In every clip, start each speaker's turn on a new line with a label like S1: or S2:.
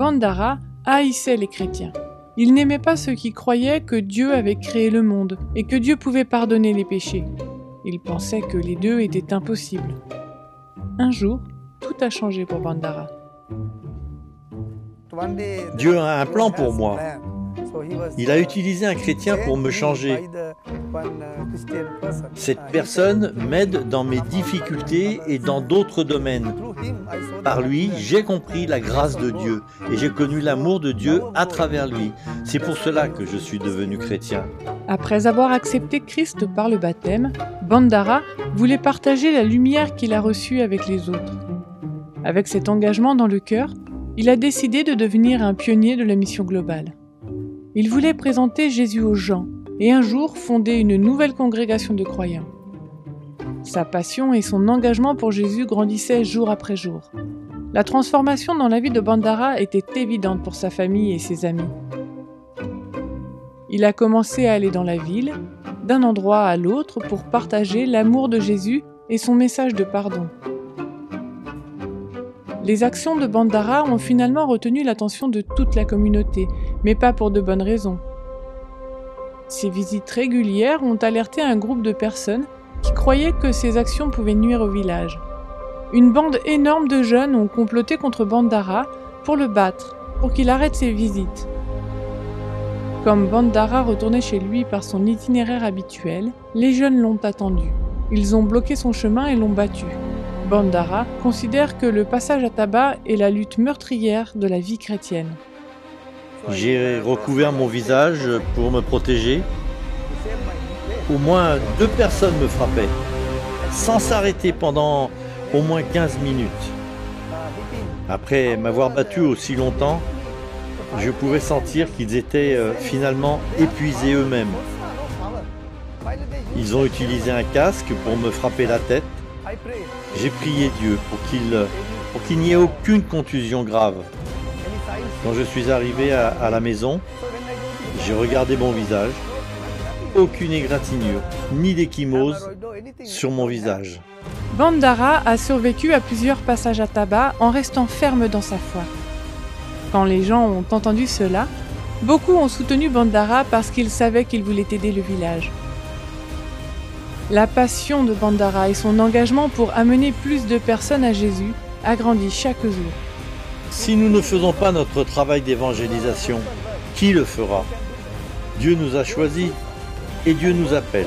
S1: Bandara haïssait les chrétiens. Il n'aimait pas ceux qui croyaient que Dieu avait créé le monde et que Dieu pouvait pardonner les péchés. Il pensait que les deux étaient impossibles. Un jour, tout a changé pour Bandara.
S2: Dieu a un plan pour moi. Il a utilisé un chrétien pour me changer. Cette personne m'aide dans mes difficultés et dans d'autres domaines. Par lui, j'ai compris la grâce de Dieu et j'ai connu l'amour de Dieu à travers lui. C'est pour cela que je suis devenu chrétien.
S1: Après avoir accepté Christ par le baptême, Bandara voulait partager la lumière qu'il a reçue avec les autres. Avec cet engagement dans le cœur, il a décidé de devenir un pionnier de la mission globale. Il voulait présenter Jésus aux gens et un jour fonder une nouvelle congrégation de croyants. Sa passion et son engagement pour Jésus grandissaient jour après jour. La transformation dans la vie de Bandara était évidente pour sa famille et ses amis. Il a commencé à aller dans la ville, d'un endroit à l'autre pour partager l'amour de Jésus et son message de pardon. Les actions de Bandara ont finalement retenu l'attention de toute la communauté, mais pas pour de bonnes raisons. Ces visites régulières ont alerté un groupe de personnes qui croyaient que ces actions pouvaient nuire au village. Une bande énorme de jeunes ont comploté contre Bandara pour le battre, pour qu'il arrête ses visites. Comme Bandara retournait chez lui par son itinéraire habituel, les jeunes l'ont attendu. Ils ont bloqué son chemin et l'ont battu. Bandara considère que le passage à tabac est la lutte meurtrière de la vie chrétienne.
S2: J'ai recouvert mon visage pour me protéger. Au moins deux personnes me frappaient, sans s'arrêter pendant au moins 15 minutes. Après m'avoir battu aussi longtemps, je pouvais sentir qu'ils étaient euh, finalement épuisés eux-mêmes. Ils ont utilisé un casque pour me frapper la tête j'ai prié Dieu pour qu'il n'y ait aucune contusion grave. Quand je suis arrivé à, la maison, j'ai regardé mon visage. Aucune égratignure, ni d'échymose sur mon visage.
S1: Bandara a survécu à plusieurs passages à tabac en restant ferme dans sa foi. Quand les gens ont entendu cela, beaucoup ont soutenu Bandara parce qu'ils savaient qu'il voulait aider le village. La passion de Bandara et son engagement pour amener plus de personnes à Jésus a grandi chaque jour.
S2: Si nous ne faisons pas notre travail d'évangélisation, qui le fera? Dieu nous a choisis et Dieu nous appelle.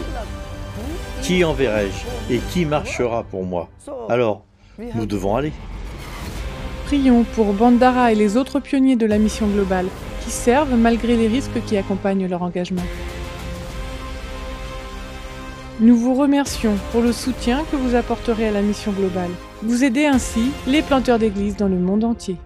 S2: Qui enverrai-je et qui marchera pour moi? Alors, nous devons aller.
S1: Prions pour Bandara et les autres pionniers de la mission globale qui servent malgré les risques qui accompagnent leur engagement. Nous vous remercions pour le soutien que vous apporterez à la mission globale. Vous aidez ainsi les planteurs d'églises dans le monde entier.